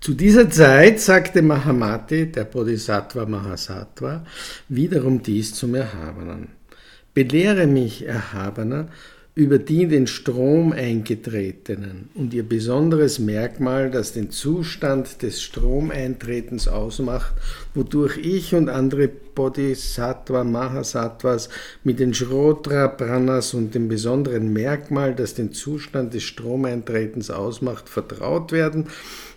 Zu dieser Zeit sagte Mahamati, der Bodhisattva Mahasattva, wiederum dies zum Erhabenen. Belehre mich, Erhabener, über die in den Strom eingetretenen und ihr besonderes Merkmal, das den Zustand des Stromeintretens ausmacht, wodurch ich und andere Bodhisattva, Mahasattvas mit den Shrotra Pranas und dem besonderen Merkmal, das den Zustand des Stromeintretens ausmacht, vertraut werden,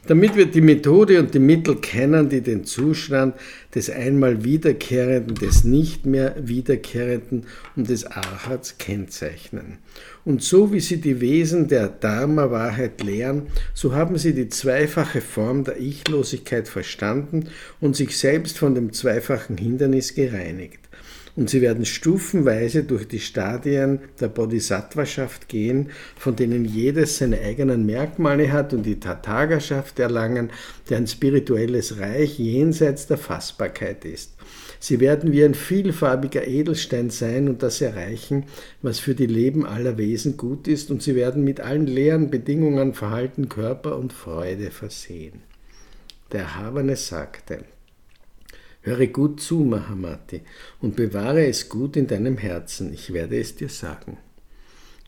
damit wir die Methode und die Mittel kennen, die den Zustand des einmal Wiederkehrenden, des nicht mehr Wiederkehrenden und des Arhats kennzeichnen. Und so wie sie die Wesen der Dharma-Wahrheit lehren, so haben sie die zweifache Form der Ichlosigkeit verstanden und sich selbst von dem zweifachen Hindernis gereinigt und sie werden stufenweise durch die Stadien der Bodhisattvaschaft gehen, von denen jedes seine eigenen Merkmale hat und die Tathagaschaft erlangen, der ein spirituelles Reich jenseits der Fassbarkeit ist. Sie werden wie ein vielfarbiger Edelstein sein und das erreichen, was für die Leben aller Wesen gut ist, und sie werden mit allen leeren Bedingungen Verhalten, Körper und Freude versehen. Der Erhabene sagte, Höre gut zu, Mahamati, und bewahre es gut in deinem Herzen, ich werde es dir sagen.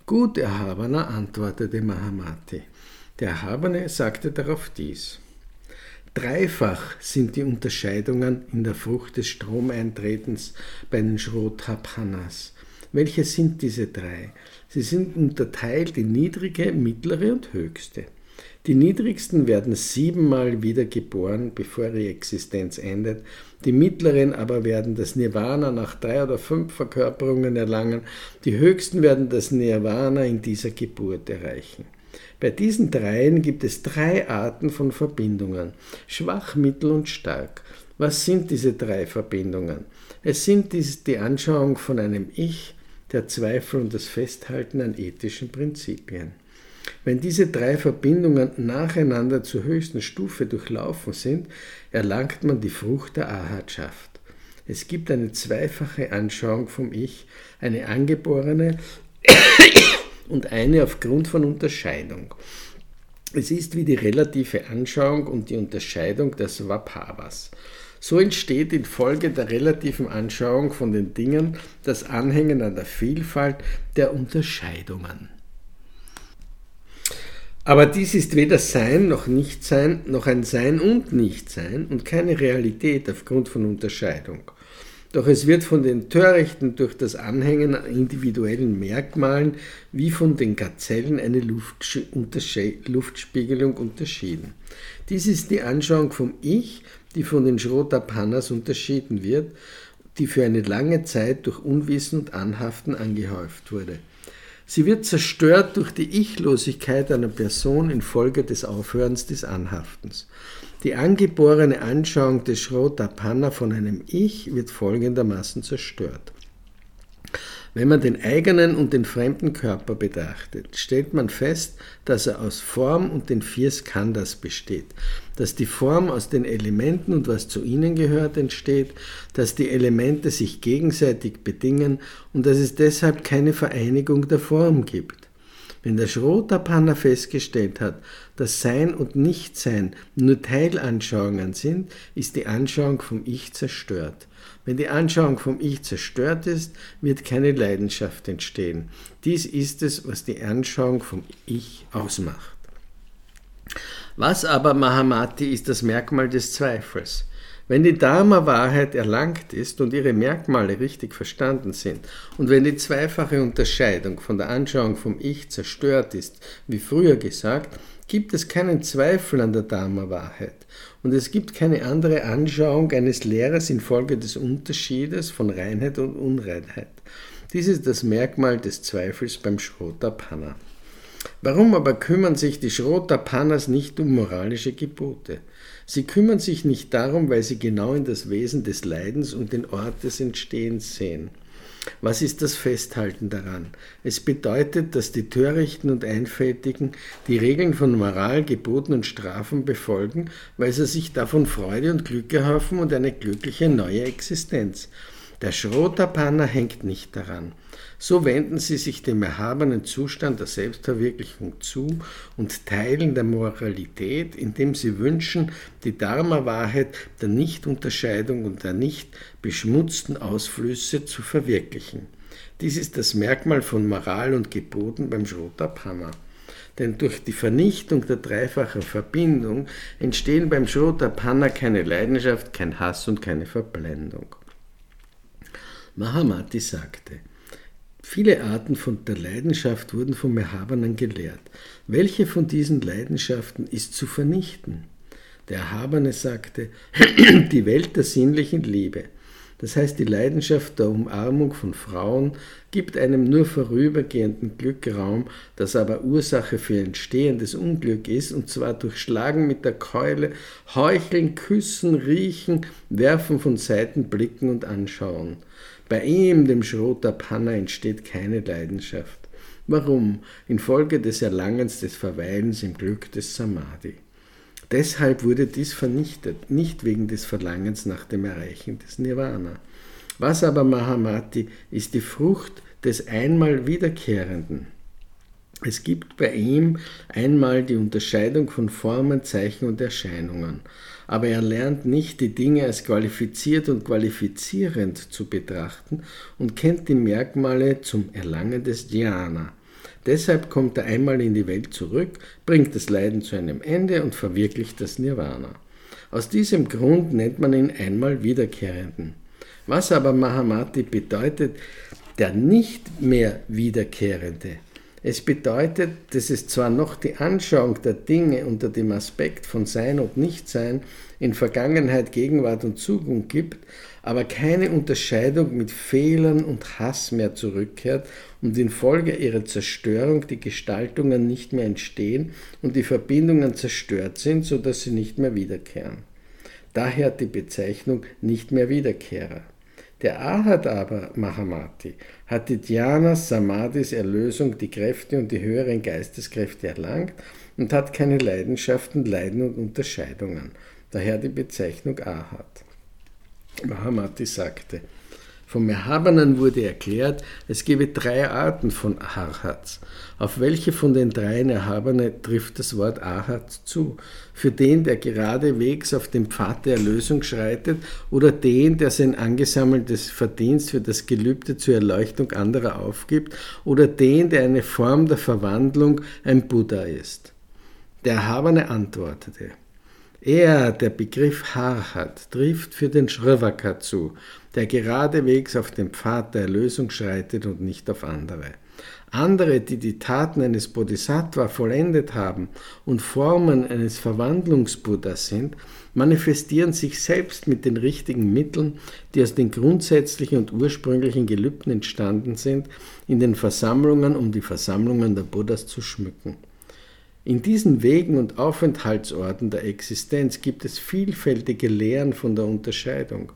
Gut, Erhabener, antwortete Mahamati. Der Erhabene sagte darauf dies. Dreifach sind die Unterscheidungen in der Frucht des Stromeintretens bei den Shrotapanas. Welche sind diese drei? Sie sind unterteilt in niedrige, mittlere und höchste. Die niedrigsten werden siebenmal wieder geboren, bevor ihre Existenz endet. Die mittleren aber werden das Nirvana nach drei oder fünf Verkörperungen erlangen. Die höchsten werden das Nirvana in dieser Geburt erreichen. Bei diesen dreien gibt es drei Arten von Verbindungen, schwach, mittel und stark. Was sind diese drei Verbindungen? Es sind die Anschauung von einem Ich, der Zweifel und das Festhalten an ethischen Prinzipien. Wenn diese drei Verbindungen nacheinander zur höchsten Stufe durchlaufen sind, erlangt man die Frucht der Ahatschaft. Es gibt eine zweifache Anschauung vom Ich, eine angeborene und eine aufgrund von Unterscheidung. Es ist wie die relative Anschauung und die Unterscheidung der Svabhavas. So entsteht infolge der relativen Anschauung von den Dingen das Anhängen an der Vielfalt der Unterscheidungen. Aber dies ist weder Sein noch Nichtsein, noch ein Sein und Nichtsein und keine Realität aufgrund von Unterscheidung. Doch es wird von den Törichten durch das Anhängen an individuellen Merkmalen wie von den Gazellen eine Luftspiegelung unterschieden. Dies ist die Anschauung vom Ich, die von den Shrotapanas unterschieden wird, die für eine lange Zeit durch Unwissen und Anhaften angehäuft wurde. Sie wird zerstört durch die Ichlosigkeit einer Person infolge des Aufhörens des Anhaftens. Die angeborene Anschauung des Shrotapanna von einem Ich wird folgendermaßen zerstört. Wenn man den eigenen und den fremden Körper betrachtet, stellt man fest, dass er aus Form und den vier Skandhas besteht, dass die Form aus den Elementen und was zu ihnen gehört entsteht, dass die Elemente sich gegenseitig bedingen. Und dass es deshalb keine Vereinigung der Form gibt. Wenn der Schrotapanna festgestellt hat, dass Sein und Nichtsein nur Teilanschauungen sind, ist die Anschauung vom Ich zerstört. Wenn die Anschauung vom Ich zerstört ist, wird keine Leidenschaft entstehen. Dies ist es, was die Anschauung vom Ich ausmacht. Was aber, Mahamati, ist das Merkmal des Zweifels? Wenn die Dharma-Wahrheit erlangt ist und ihre Merkmale richtig verstanden sind und wenn die zweifache Unterscheidung von der Anschauung vom Ich zerstört ist, wie früher gesagt, gibt es keinen Zweifel an der Dharma-Wahrheit und es gibt keine andere Anschauung eines Lehrers infolge des Unterschiedes von Reinheit und Unreinheit. Dies ist das Merkmal des Zweifels beim Shrotapanna. Warum aber kümmern sich die Shrotapannas nicht um moralische Gebote? Sie kümmern sich nicht darum, weil sie genau in das Wesen des Leidens und den Ort des Entstehens sehen. Was ist das Festhalten daran? Es bedeutet, dass die Törichten und Einfältigen die Regeln von Moral, Geboten und Strafen befolgen, weil sie sich davon Freude und Glück erhoffen und eine glückliche neue Existenz. Der Schrotapanner hängt nicht daran. So wenden sie sich dem erhabenen Zustand der Selbstverwirklichung zu und teilen der Moralität, indem sie wünschen, die Dharma-Wahrheit der Nichtunterscheidung und der nicht beschmutzten Ausflüsse zu verwirklichen. Dies ist das Merkmal von Moral und Geboten beim Shrotapanna. Denn durch die Vernichtung der dreifachen Verbindung entstehen beim Shrotapanna keine Leidenschaft, kein Hass und keine Verblendung. Mahamati sagte, Viele Arten von der Leidenschaft wurden vom Erhabenen gelehrt. Welche von diesen Leidenschaften ist zu vernichten? Der Erhabene sagte, die Welt der sinnlichen Liebe. Das heißt, die Leidenschaft der Umarmung von Frauen gibt einem nur vorübergehenden Glück Raum, das aber Ursache für entstehendes Unglück ist, und zwar durch Schlagen mit der Keule, Heucheln, Küssen, Riechen, Werfen von Seiten, Blicken und Anschauen. Bei ihm, dem Schrotapanna, entsteht keine Leidenschaft. Warum? Infolge des Erlangens des Verweilens im Glück des Samadhi. Deshalb wurde dies vernichtet, nicht wegen des Verlangens nach dem Erreichen des Nirvana. Was aber Mahamati ist die Frucht des einmal Wiederkehrenden. Es gibt bei ihm einmal die Unterscheidung von Formen, Zeichen und Erscheinungen aber er lernt nicht, die Dinge als qualifiziert und qualifizierend zu betrachten und kennt die Merkmale zum Erlangen des Dhyana. Deshalb kommt er einmal in die Welt zurück, bringt das Leiden zu einem Ende und verwirklicht das Nirvana. Aus diesem Grund nennt man ihn einmal Wiederkehrenden. Was aber Mahamati bedeutet, der nicht mehr Wiederkehrende, es bedeutet, dass es zwar noch die Anschauung der Dinge unter dem Aspekt von Sein und Nichtsein in Vergangenheit, Gegenwart und Zukunft gibt, aber keine Unterscheidung mit Fehlern und Hass mehr zurückkehrt und infolge ihrer Zerstörung die Gestaltungen nicht mehr entstehen und die Verbindungen zerstört sind, sodass sie nicht mehr wiederkehren. Daher die Bezeichnung nicht mehr Wiederkehrer. Der Arhat aber, Mahamati, hat die Dhyanas, Samadhis Erlösung, die Kräfte und die höheren Geisteskräfte erlangt und hat keine Leidenschaften, Leiden und Unterscheidungen. Daher die Bezeichnung Arhat. Mahamati sagte, vom Erhabenen wurde erklärt, es gebe drei Arten von Arhats. Auf welche von den dreien Erhabene trifft das Wort Arhat zu? Für den, der geradewegs auf dem Pfad der Erlösung schreitet oder den, der sein angesammeltes Verdienst für das Gelübde zur Erleuchtung anderer aufgibt oder den, der eine Form der Verwandlung ein Buddha ist? Der Erhabene antwortete, er, der Begriff Harhat, trifft für den Shrivaka zu, der geradewegs auf dem Pfad der Erlösung schreitet und nicht auf andere. Andere, die die Taten eines Bodhisattva vollendet haben und Formen eines Verwandlungsbuddhas sind, manifestieren sich selbst mit den richtigen Mitteln, die aus den grundsätzlichen und ursprünglichen Gelübden entstanden sind, in den Versammlungen, um die Versammlungen der Buddhas zu schmücken. In diesen Wegen und Aufenthaltsorten der Existenz gibt es vielfältige Lehren von der Unterscheidung.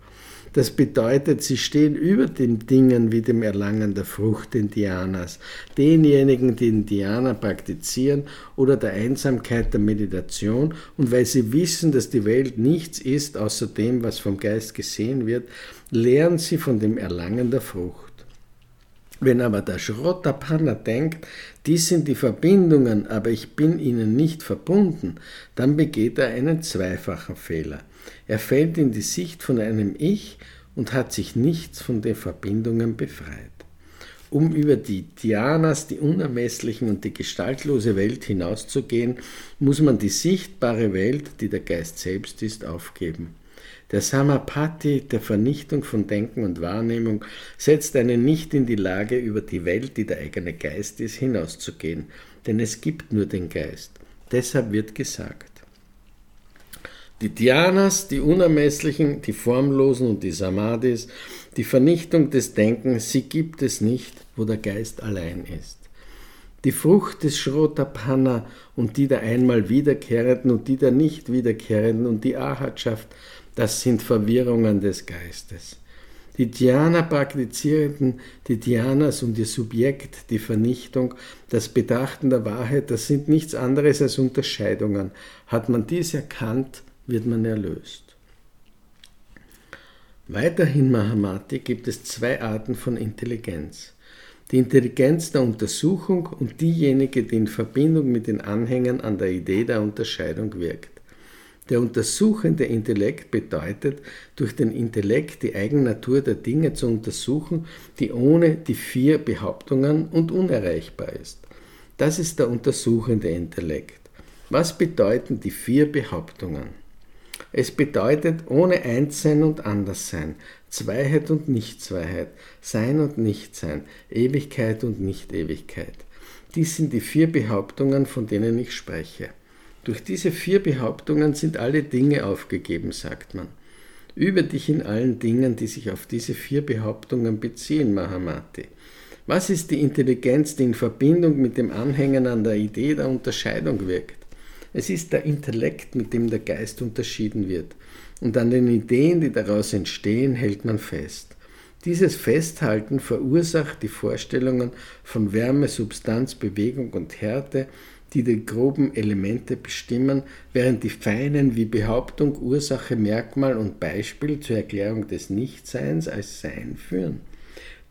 Das bedeutet, sie stehen über den Dingen wie dem Erlangen der Frucht Dhyanas, denjenigen, die Dhyana praktizieren oder der Einsamkeit der Meditation und weil sie wissen, dass die Welt nichts ist außer dem, was vom Geist gesehen wird, lehren sie von dem Erlangen der Frucht. Wenn aber der Schrottapanna denkt, dies sind die Verbindungen, aber ich bin ihnen nicht verbunden, dann begeht er einen zweifachen Fehler. Er fällt in die Sicht von einem Ich und hat sich nichts von den Verbindungen befreit. Um über die Dhyanas, die unermesslichen und die gestaltlose Welt hinauszugehen, muss man die sichtbare Welt, die der Geist selbst ist, aufgeben. Der Samapati der Vernichtung von Denken und Wahrnehmung setzt einen nicht in die Lage, über die Welt, die der eigene Geist ist, hinauszugehen, denn es gibt nur den Geist. Deshalb wird gesagt, die Dhyanas, die Unermesslichen, die Formlosen und die Samadhis, die Vernichtung des Denkens, sie gibt es nicht, wo der Geist allein ist. Die Frucht des Shrotapanna und die der einmal Wiederkehrenden und die der nicht Wiederkehrenden und die Ahatschaft das sind Verwirrungen des Geistes. Die Dhyana-Praktizierenden, die Dhyanas und ihr Subjekt, die Vernichtung, das Betrachten der Wahrheit, das sind nichts anderes als Unterscheidungen. Hat man dies erkannt, wird man erlöst. Weiterhin Mahamati gibt es zwei Arten von Intelligenz. die Intelligenz der Untersuchung und diejenige, die in Verbindung mit den Anhängern an der Idee der Unterscheidung wirkt. Der untersuchende Intellekt bedeutet, durch den Intellekt die Eigennatur der Dinge zu untersuchen, die ohne die vier Behauptungen und unerreichbar ist. Das ist der untersuchende Intellekt. Was bedeuten die vier Behauptungen? Es bedeutet ohne Einssein und Anderssein, Zweiheit und Nichtzweiheit, Sein und Nichtsein, Ewigkeit und Nicht-Ewigkeit. Dies sind die vier Behauptungen, von denen ich spreche. Durch diese vier Behauptungen sind alle Dinge aufgegeben, sagt man. Über dich in allen Dingen, die sich auf diese vier Behauptungen beziehen, Mahamati. Was ist die Intelligenz, die in Verbindung mit dem Anhängen an der Idee der Unterscheidung wirkt? Es ist der Intellekt, mit dem der Geist unterschieden wird. Und an den Ideen, die daraus entstehen, hält man fest. Dieses Festhalten verursacht die Vorstellungen von Wärme, Substanz, Bewegung und Härte die die groben Elemente bestimmen, während die feinen wie Behauptung, Ursache, Merkmal und Beispiel zur Erklärung des Nichtseins als Sein führen.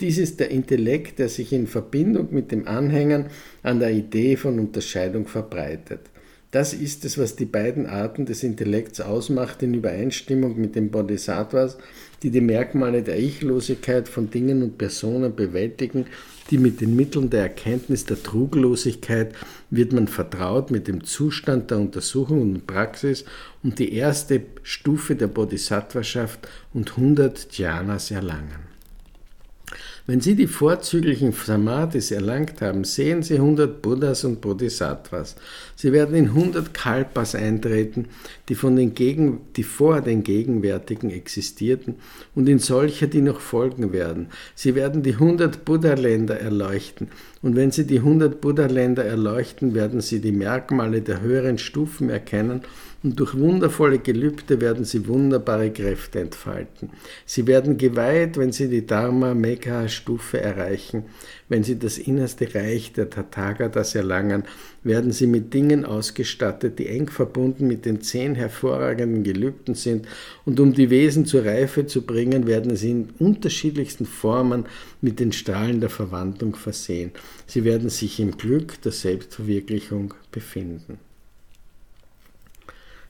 Dies ist der Intellekt, der sich in Verbindung mit dem Anhängern an der Idee von Unterscheidung verbreitet. Das ist es, was die beiden Arten des Intellekts ausmacht, in Übereinstimmung mit den Bodhisattvas, die die Merkmale der Ichlosigkeit von Dingen und Personen bewältigen die mit den Mitteln der Erkenntnis der Truglosigkeit wird man vertraut mit dem Zustand der Untersuchung und Praxis und die erste Stufe der Bodhisattvaschaft und 100 Dhyanas erlangen. Wenn Sie die vorzüglichen Samadhis erlangt haben, sehen Sie 100 Buddhas und Bodhisattvas. Sie werden in 100 Kalpas eintreten, die, von den Gegen, die vor den gegenwärtigen existierten und in solche, die noch folgen werden. Sie werden die 100 Buddha-Länder erleuchten. Und wenn Sie die 100 Buddha-Länder erleuchten, werden Sie die Merkmale der höheren Stufen erkennen und durch wundervolle Gelübde werden sie wunderbare Kräfte entfalten. Sie werden geweiht, wenn sie die Dharma-Mekha-Stufe erreichen, wenn sie das innerste Reich der Tathagatas erlangen, werden sie mit Dingen ausgestattet, die eng verbunden mit den zehn hervorragenden Gelübden sind, und um die Wesen zur Reife zu bringen, werden sie in unterschiedlichsten Formen mit den Strahlen der Verwandlung versehen. Sie werden sich im Glück der Selbstverwirklichung befinden.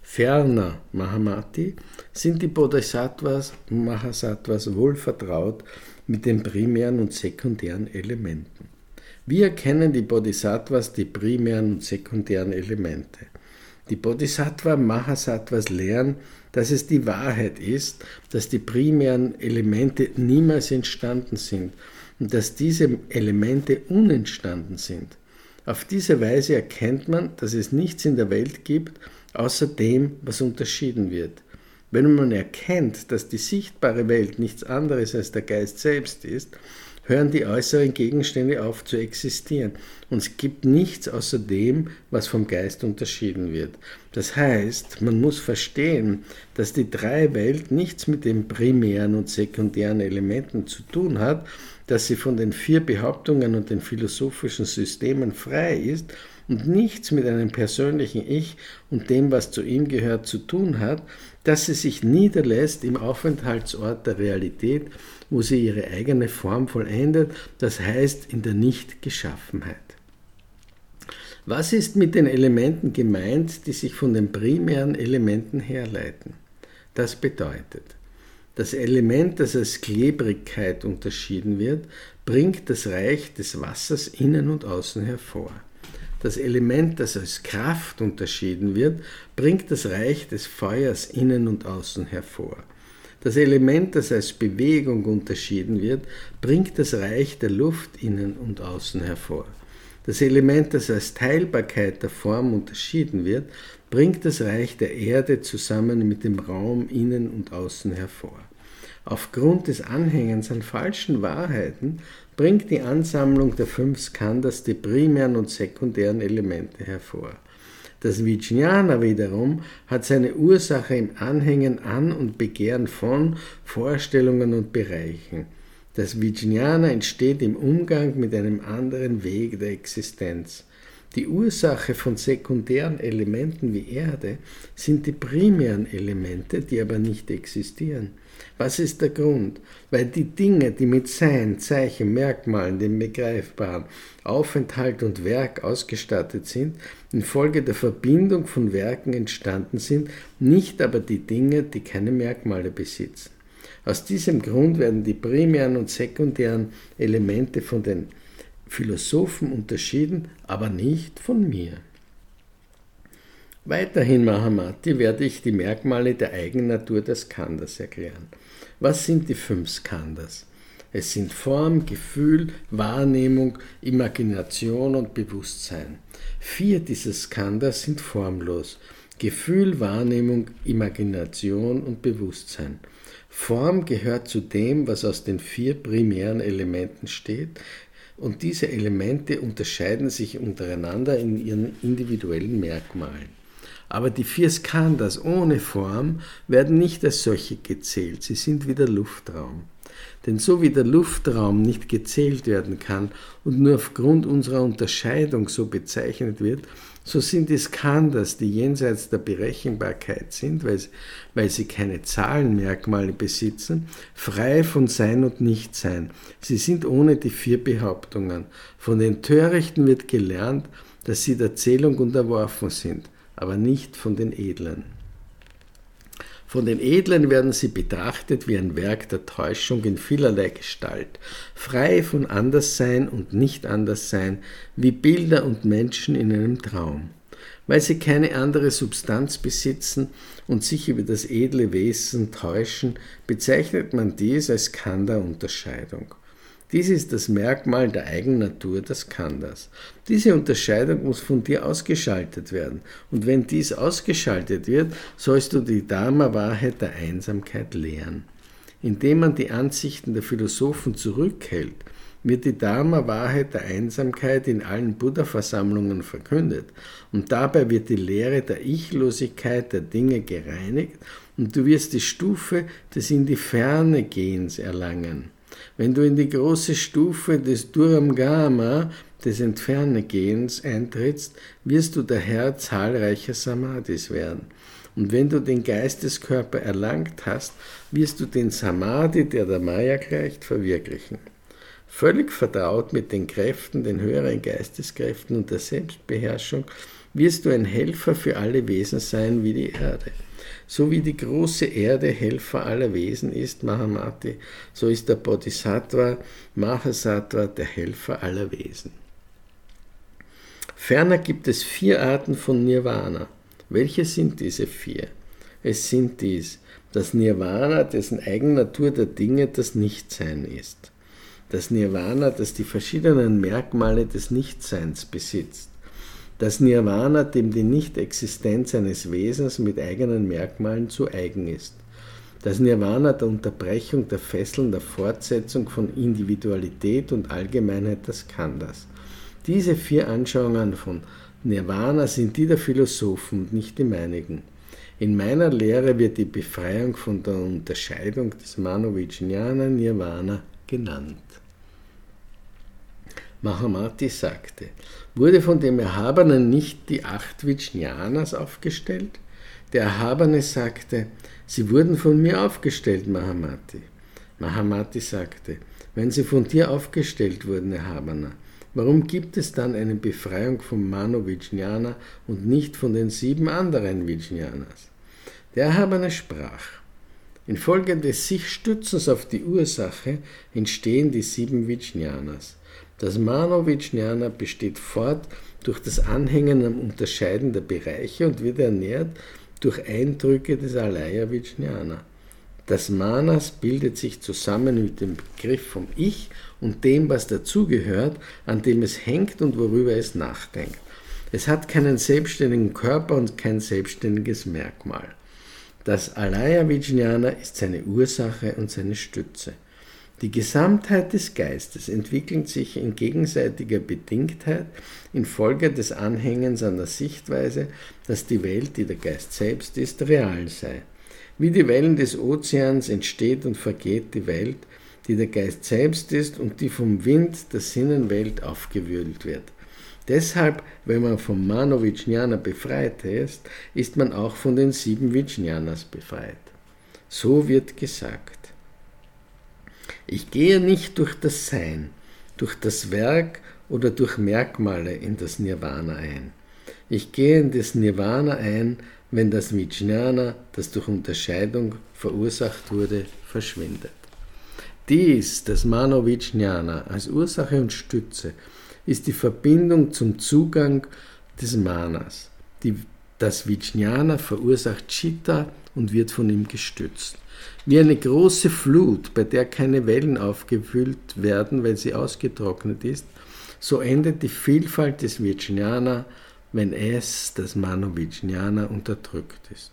Ferner, Mahamati, sind die Bodhisattvas und Mahasattvas wohl vertraut mit den primären und sekundären Elementen. Wie erkennen die Bodhisattvas die primären und sekundären Elemente? Die Bodhisattva Mahasattvas lehren, dass es die Wahrheit ist, dass die primären Elemente niemals entstanden sind und dass diese Elemente unentstanden sind. Auf diese Weise erkennt man, dass es nichts in der Welt gibt, außer dem, was unterschieden wird. Wenn man erkennt, dass die sichtbare Welt nichts anderes als der Geist selbst ist, hören die äußeren Gegenstände auf zu existieren. Und es gibt nichts außer dem, was vom Geist unterschieden wird. Das heißt, man muss verstehen, dass die drei Welt nichts mit den primären und sekundären Elementen zu tun hat, dass sie von den vier Behauptungen und den philosophischen Systemen frei ist und nichts mit einem persönlichen Ich und dem, was zu ihm gehört, zu tun hat, dass sie sich niederlässt im Aufenthaltsort der Realität, wo sie ihre eigene Form vollendet, das heißt in der Nichtgeschaffenheit. Was ist mit den Elementen gemeint, die sich von den primären Elementen herleiten? Das bedeutet, das Element, das als Klebrigkeit unterschieden wird, bringt das Reich des Wassers innen und außen hervor. Das Element, das als Kraft unterschieden wird, bringt das Reich des Feuers innen und außen hervor. Das Element, das als Bewegung unterschieden wird, bringt das Reich der Luft innen und außen hervor. Das Element, das als Teilbarkeit der Form unterschieden wird, bringt das Reich der Erde zusammen mit dem Raum innen und außen hervor. Aufgrund des Anhängens an falschen Wahrheiten bringt die Ansammlung der fünf Skandhas die primären und sekundären Elemente hervor. Das Vijnana wiederum hat seine Ursache im Anhängen an und Begehren von Vorstellungen und Bereichen. Das Vijnana entsteht im Umgang mit einem anderen Weg der Existenz. Die Ursache von sekundären Elementen wie Erde sind die primären Elemente, die aber nicht existieren. Was ist der Grund? Weil die Dinge, die mit Sein, Zeichen, Merkmalen, dem Begreifbaren, Aufenthalt und Werk ausgestattet sind, infolge der Verbindung von Werken entstanden sind, nicht aber die Dinge, die keine Merkmale besitzen. Aus diesem Grund werden die primären und sekundären Elemente von den Philosophen unterschieden, aber nicht von mir. Weiterhin, Mahamati, werde ich die Merkmale der Eigennatur des Skandhas erklären. Was sind die fünf Skandhas? Es sind Form, Gefühl, Wahrnehmung, Imagination und Bewusstsein. Vier dieser Skandhas sind formlos. Gefühl, Wahrnehmung, Imagination und Bewusstsein. Form gehört zu dem, was aus den vier primären Elementen steht, und diese Elemente unterscheiden sich untereinander in ihren individuellen Merkmalen. Aber die vier Skandhas ohne Form werden nicht als solche gezählt, sie sind wie der Luftraum. Denn so wie der Luftraum nicht gezählt werden kann und nur aufgrund unserer Unterscheidung so bezeichnet wird, so sind die Skandhas, die jenseits der Berechenbarkeit sind, weil, weil sie keine Zahlenmerkmale besitzen, frei von Sein und Nichtsein. Sie sind ohne die vier Behauptungen. Von den Törichten wird gelernt, dass sie der Zählung unterworfen sind aber nicht von den Edlen. Von den Edlen werden sie betrachtet wie ein Werk der Täuschung in vielerlei Gestalt, frei von Anderssein und Nicht-Anderssein, wie Bilder und Menschen in einem Traum. Weil sie keine andere Substanz besitzen und sich über das edle Wesen täuschen, bezeichnet man dies als Kanda-Unterscheidung. Dies ist das Merkmal der Eigennatur des Kandas. Diese Unterscheidung muss von dir ausgeschaltet werden. Und wenn dies ausgeschaltet wird, sollst du die Dharma-Wahrheit der Einsamkeit lehren. Indem man die Ansichten der Philosophen zurückhält, wird die Dharma-Wahrheit der Einsamkeit in allen Buddha-Versammlungen verkündet. Und dabei wird die Lehre der Ichlosigkeit der Dinge gereinigt und du wirst die Stufe des in die Ferne Gehens erlangen. Wenn du in die große Stufe des Duramgama, des Entfernegehens, eintrittst, wirst du der Herr zahlreicher Samadhis werden. Und wenn du den Geisteskörper erlangt hast, wirst du den Samadhi, der der Maya gleicht, verwirklichen. Völlig vertraut mit den Kräften, den höheren Geisteskräften und der Selbstbeherrschung, wirst du ein Helfer für alle Wesen sein wie die Erde. So wie die große Erde Helfer aller Wesen ist, Mahamati, so ist der Bodhisattva Mahasattva der Helfer aller Wesen. Ferner gibt es vier Arten von Nirvana. Welche sind diese vier? Es sind dies, das Nirvana, dessen Eigennatur der Dinge das Nichtsein ist. Das Nirvana, das die verschiedenen Merkmale des Nichtseins besitzt das Nirvana, dem die Nichtexistenz eines Wesens mit eigenen Merkmalen zu eigen ist. Das Nirvana der Unterbrechung der Fesseln der Fortsetzung von Individualität und Allgemeinheit des Khandas. Diese vier Anschauungen von Nirvana sind die der Philosophen und nicht die meinigen. In meiner Lehre wird die Befreiung von der Unterscheidung des Manovijnana Nirvana genannt. Mahamati sagte, wurde von dem Erhabenen nicht die acht Vijnanas aufgestellt? Der Erhabene sagte, sie wurden von mir aufgestellt, Mahamati. Mahamati sagte, wenn sie von dir aufgestellt wurden, Erhabener, warum gibt es dann eine Befreiung vom Mano Vijnana und nicht von den sieben anderen Vijnanas? Der Erhabene sprach, Infolge des sich Stützens auf die Ursache entstehen die sieben Vijnanas. Das Mano-Vijnana besteht fort durch das Anhängen am Unterscheiden der Bereiche und wird ernährt durch Eindrücke des Alaya Vijnana. Das Manas bildet sich zusammen mit dem Begriff vom Ich und dem, was dazugehört, an dem es hängt und worüber es nachdenkt. Es hat keinen selbstständigen Körper und kein selbstständiges Merkmal. Das Alaya Vijnana ist seine Ursache und seine Stütze. Die Gesamtheit des Geistes entwickelt sich in gegenseitiger Bedingtheit infolge des Anhängens an der Sichtweise, dass die Welt, die der Geist selbst ist, real sei. Wie die Wellen des Ozeans entsteht und vergeht die Welt, die der Geist selbst ist und die vom Wind der Sinnenwelt aufgewühlt wird. Deshalb, wenn man vom Mano Vijnana befreit ist, ist man auch von den sieben Vijnanas befreit. So wird gesagt. Ich gehe nicht durch das Sein, durch das Werk oder durch Merkmale in das Nirvana ein. Ich gehe in das Nirvana ein, wenn das Vijnana, das durch Unterscheidung verursacht wurde, verschwindet. Dies, das Mano Vijnana, als Ursache und Stütze, ist die Verbindung zum Zugang des Manas. Die, das Vijnana verursacht Chitta und wird von ihm gestützt. Wie eine große Flut, bei der keine Wellen aufgefüllt werden, weil sie ausgetrocknet ist, so endet die Vielfalt des Vijnana, wenn es, das Mano Vijnana, unterdrückt ist.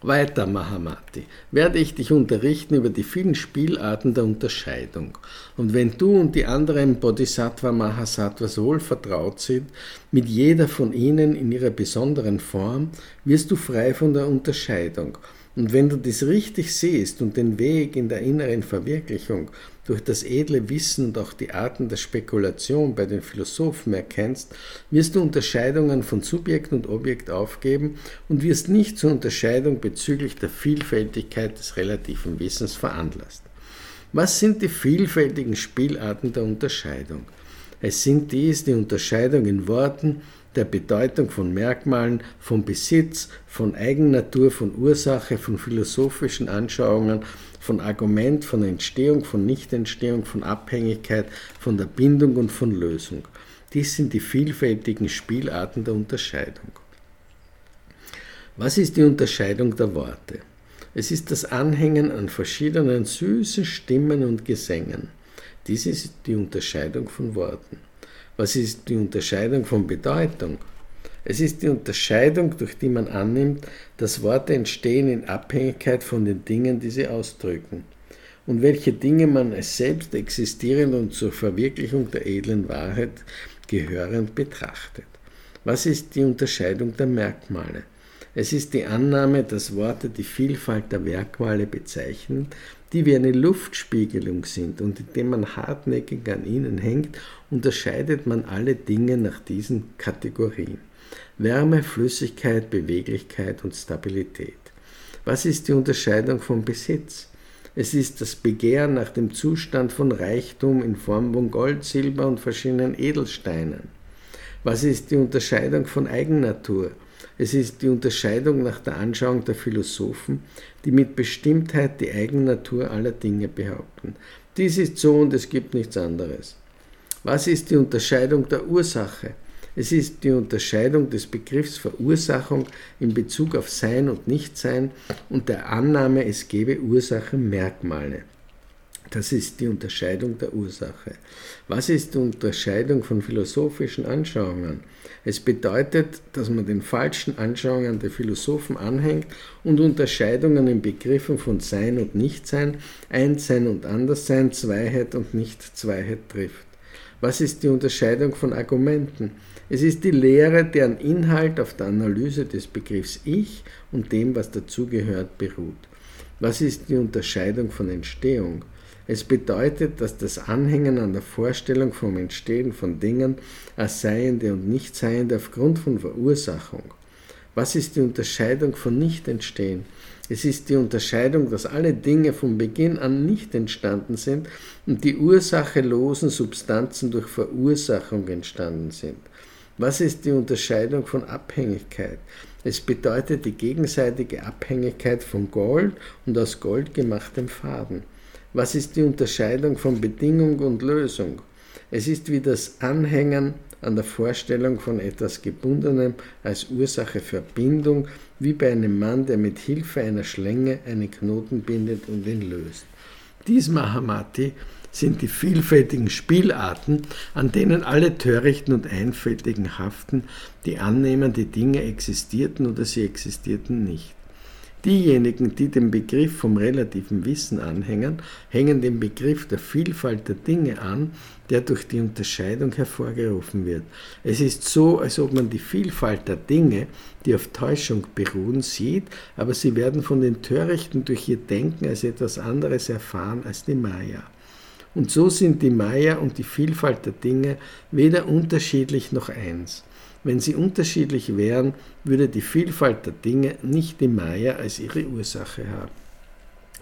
Weiter, Mahamati, werde ich dich unterrichten über die vielen Spielarten der Unterscheidung. Und wenn du und die anderen Bodhisattva Mahasattvas wohl vertraut sind, mit jeder von ihnen in ihrer besonderen Form, wirst du frei von der Unterscheidung und wenn du dies richtig siehst und den Weg in der inneren Verwirklichung durch das edle Wissen und auch die Arten der Spekulation bei den Philosophen erkennst, wirst du Unterscheidungen von Subjekt und Objekt aufgeben und wirst nicht zur Unterscheidung bezüglich der Vielfältigkeit des relativen Wissens veranlasst. Was sind die vielfältigen Spielarten der Unterscheidung? Es sind dies die Unterscheidung in Worten, der Bedeutung von Merkmalen, von Besitz, von Eigennatur, von Ursache, von philosophischen Anschauungen, von Argument, von Entstehung, von Nichtentstehung, von Abhängigkeit, von der Bindung und von Lösung. Dies sind die vielfältigen Spielarten der Unterscheidung. Was ist die Unterscheidung der Worte? Es ist das Anhängen an verschiedenen süßen Stimmen und Gesängen. Dies ist die Unterscheidung von Worten. Was ist die Unterscheidung von Bedeutung? Es ist die Unterscheidung, durch die man annimmt, dass Worte entstehen in Abhängigkeit von den Dingen, die sie ausdrücken, und welche Dinge man als selbst existierend und zur Verwirklichung der edlen Wahrheit gehörend betrachtet. Was ist die Unterscheidung der Merkmale? Es ist die Annahme, dass Worte die Vielfalt der Merkmale bezeichnen, die wie eine Luftspiegelung sind und indem man hartnäckig an ihnen hängt, unterscheidet man alle Dinge nach diesen Kategorien. Wärme, Flüssigkeit, Beweglichkeit und Stabilität. Was ist die Unterscheidung von Besitz? Es ist das Begehren nach dem Zustand von Reichtum in Form von Gold, Silber und verschiedenen Edelsteinen. Was ist die Unterscheidung von Eigennatur? Es ist die Unterscheidung nach der Anschauung der Philosophen, die mit Bestimmtheit die Eigennatur aller Dinge behaupten. Dies ist so und es gibt nichts anderes. Was ist die Unterscheidung der Ursache? Es ist die Unterscheidung des Begriffs Verursachung in Bezug auf Sein und Nichtsein und der Annahme, es gebe Ursachenmerkmale. Das ist die Unterscheidung der Ursache. Was ist die Unterscheidung von philosophischen Anschauungen? Es bedeutet, dass man den falschen Anschauungen der Philosophen anhängt und Unterscheidungen in Begriffen von Sein und Nichtsein, Einssein und Anderssein, Zweiheit und Nicht-Zweiheit trifft. Was ist die Unterscheidung von Argumenten? Es ist die Lehre, deren Inhalt auf der Analyse des Begriffs Ich und dem, was dazugehört, beruht. Was ist die Unterscheidung von Entstehung? Es bedeutet, dass das Anhängen an der Vorstellung vom Entstehen von Dingen als Seiende und Nichtseiende aufgrund von Verursachung. Was ist die Unterscheidung von Nichtentstehen? Es ist die Unterscheidung, dass alle Dinge von Beginn an nicht entstanden sind und die ursachelosen Substanzen durch Verursachung entstanden sind. Was ist die Unterscheidung von Abhängigkeit? Es bedeutet die gegenseitige Abhängigkeit von Gold und aus Gold gemachtem Faden. Was ist die Unterscheidung von Bedingung und Lösung? Es ist wie das Anhängen an der Vorstellung von etwas Gebundenem als Ursache für Bindung, wie bei einem Mann, der mit Hilfe einer Schlänge einen Knoten bindet und ihn löst. Dies Mahamati sind die vielfältigen Spielarten, an denen alle Törichten und Einfältigen haften, die annehmen, die Dinge existierten oder sie existierten nicht. Diejenigen, die den Begriff vom relativen Wissen anhängen, hängen den Begriff der Vielfalt der Dinge an, der durch die Unterscheidung hervorgerufen wird. Es ist so, als ob man die Vielfalt der Dinge, die auf Täuschung beruhen, sieht, aber sie werden von den Törichten durch ihr Denken als etwas anderes erfahren als die Maya. Und so sind die Maya und die Vielfalt der Dinge weder unterschiedlich noch eins. Wenn sie unterschiedlich wären, würde die Vielfalt der Dinge nicht die Maya als ihre Ursache haben.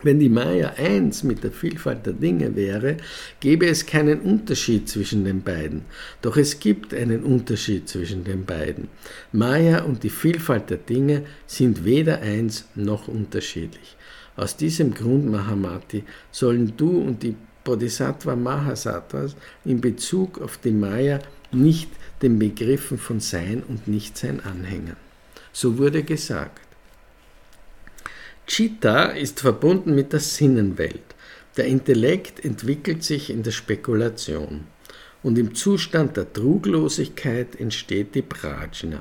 Wenn die Maya eins mit der Vielfalt der Dinge wäre, gäbe es keinen Unterschied zwischen den beiden. Doch es gibt einen Unterschied zwischen den beiden. Maya und die Vielfalt der Dinge sind weder eins noch unterschiedlich. Aus diesem Grund, Mahamati, sollen du und die Bodhisattva Mahasattvas in Bezug auf die Maya nicht den Begriffen von Sein und Nichtsein anhängen. So wurde gesagt. Chitta ist verbunden mit der Sinnenwelt. Der Intellekt entwickelt sich in der Spekulation und im Zustand der Truglosigkeit entsteht die Prajna.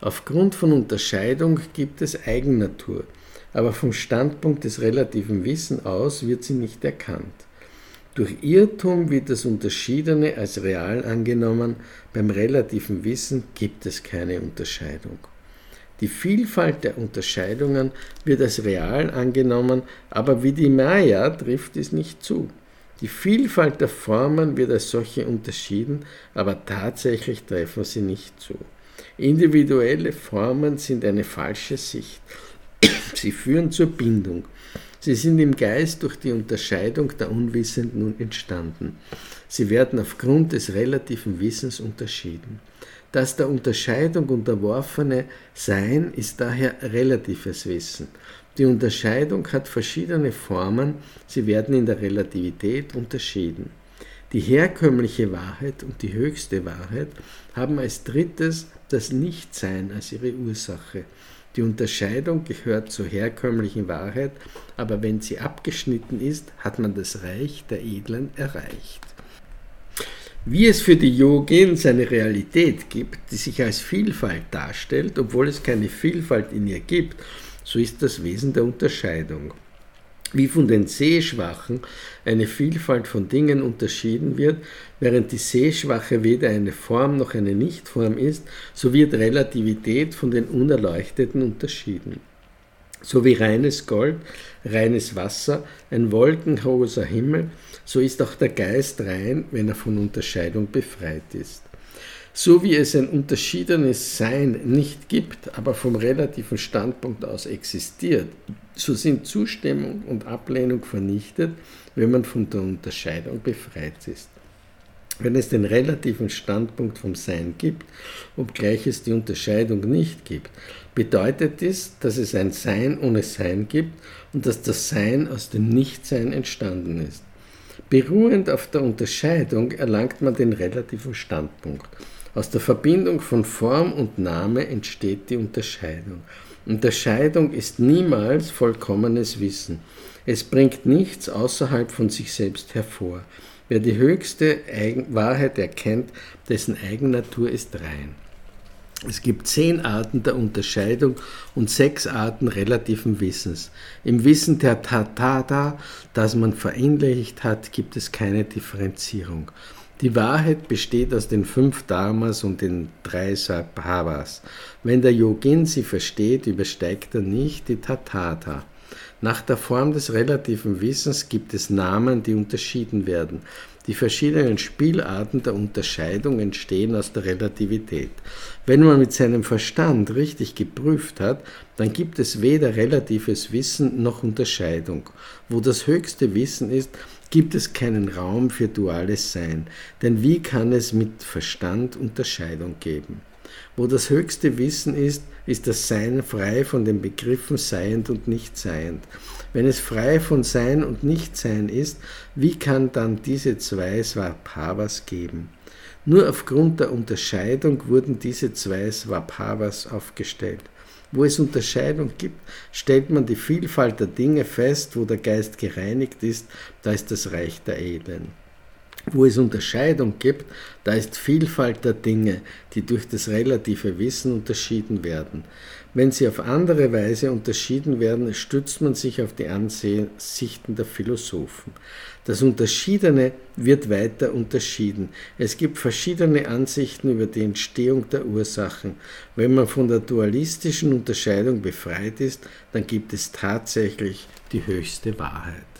Aufgrund von Unterscheidung gibt es Eigennatur, aber vom Standpunkt des relativen Wissen aus wird sie nicht erkannt. Durch Irrtum wird das Unterschiedene als real angenommen, beim relativen Wissen gibt es keine Unterscheidung. Die Vielfalt der Unterscheidungen wird als real angenommen, aber wie die Maya trifft es nicht zu. Die Vielfalt der Formen wird als solche unterschieden, aber tatsächlich treffen sie nicht zu. Individuelle Formen sind eine falsche Sicht. Sie führen zur Bindung. Sie sind im Geist durch die Unterscheidung der Unwissenden entstanden. Sie werden aufgrund des relativen Wissens unterschieden. Das der Unterscheidung unterworfene Sein ist daher relatives Wissen. Die Unterscheidung hat verschiedene Formen, sie werden in der Relativität unterschieden. Die herkömmliche Wahrheit und die höchste Wahrheit haben als drittes das Nichtsein als ihre Ursache. Die Unterscheidung gehört zur herkömmlichen Wahrheit, aber wenn sie abgeschnitten ist, hat man das Reich der Edlen erreicht. Wie es für die Yogins eine Realität gibt, die sich als Vielfalt darstellt, obwohl es keine Vielfalt in ihr gibt, so ist das Wesen der Unterscheidung. Wie von den Sehschwachen eine Vielfalt von Dingen unterschieden wird, während die Sehschwache weder eine Form noch eine Nichtform ist, so wird Relativität von den Unerleuchteten unterschieden. So wie reines Gold, reines Wasser, ein wolkenloser Himmel, so ist auch der Geist rein, wenn er von Unterscheidung befreit ist. So wie es ein unterschiedenes Sein nicht gibt, aber vom relativen Standpunkt aus existiert, so sind Zustimmung und Ablehnung vernichtet, wenn man von der Unterscheidung befreit ist. Wenn es den relativen Standpunkt vom Sein gibt, obgleich es die Unterscheidung nicht gibt, bedeutet dies, dass es ein Sein ohne Sein gibt und dass das Sein aus dem Nichtsein entstanden ist. Beruhend auf der Unterscheidung erlangt man den relativen Standpunkt. Aus der Verbindung von Form und Name entsteht die Unterscheidung. Unterscheidung ist niemals vollkommenes Wissen. Es bringt nichts außerhalb von sich selbst hervor. Wer die höchste Wahrheit erkennt, dessen Eigennatur ist rein. Es gibt zehn Arten der Unterscheidung und sechs Arten relativen Wissens. Im Wissen der Tathata, das man verinnerlicht hat, gibt es keine Differenzierung. Die Wahrheit besteht aus den fünf Dharmas und den drei Sabhavas. Wenn der Yogin sie versteht, übersteigt er nicht die Tathata. Nach der Form des relativen Wissens gibt es Namen, die unterschieden werden. Die verschiedenen Spielarten der Unterscheidung entstehen aus der Relativität. Wenn man mit seinem Verstand richtig geprüft hat, dann gibt es weder relatives Wissen noch Unterscheidung. Wo das höchste Wissen ist, gibt es keinen Raum für duales Sein. Denn wie kann es mit Verstand Unterscheidung geben? Wo das höchste Wissen ist, ist das Sein frei von den Begriffen seiend und nicht seiend. Wenn es frei von Sein und Nichtsein ist, wie kann dann diese zwei Svabhavas geben? Nur aufgrund der Unterscheidung wurden diese zwei Svabhavas aufgestellt. Wo es Unterscheidung gibt, stellt man die Vielfalt der Dinge fest, wo der Geist gereinigt ist, da ist das Reich der Edlen. Wo es Unterscheidung gibt, da ist Vielfalt der Dinge, die durch das relative Wissen unterschieden werden. Wenn sie auf andere Weise unterschieden werden, stützt man sich auf die Ansichten der Philosophen. Das Unterschiedene wird weiter unterschieden. Es gibt verschiedene Ansichten über die Entstehung der Ursachen. Wenn man von der dualistischen Unterscheidung befreit ist, dann gibt es tatsächlich die höchste Wahrheit.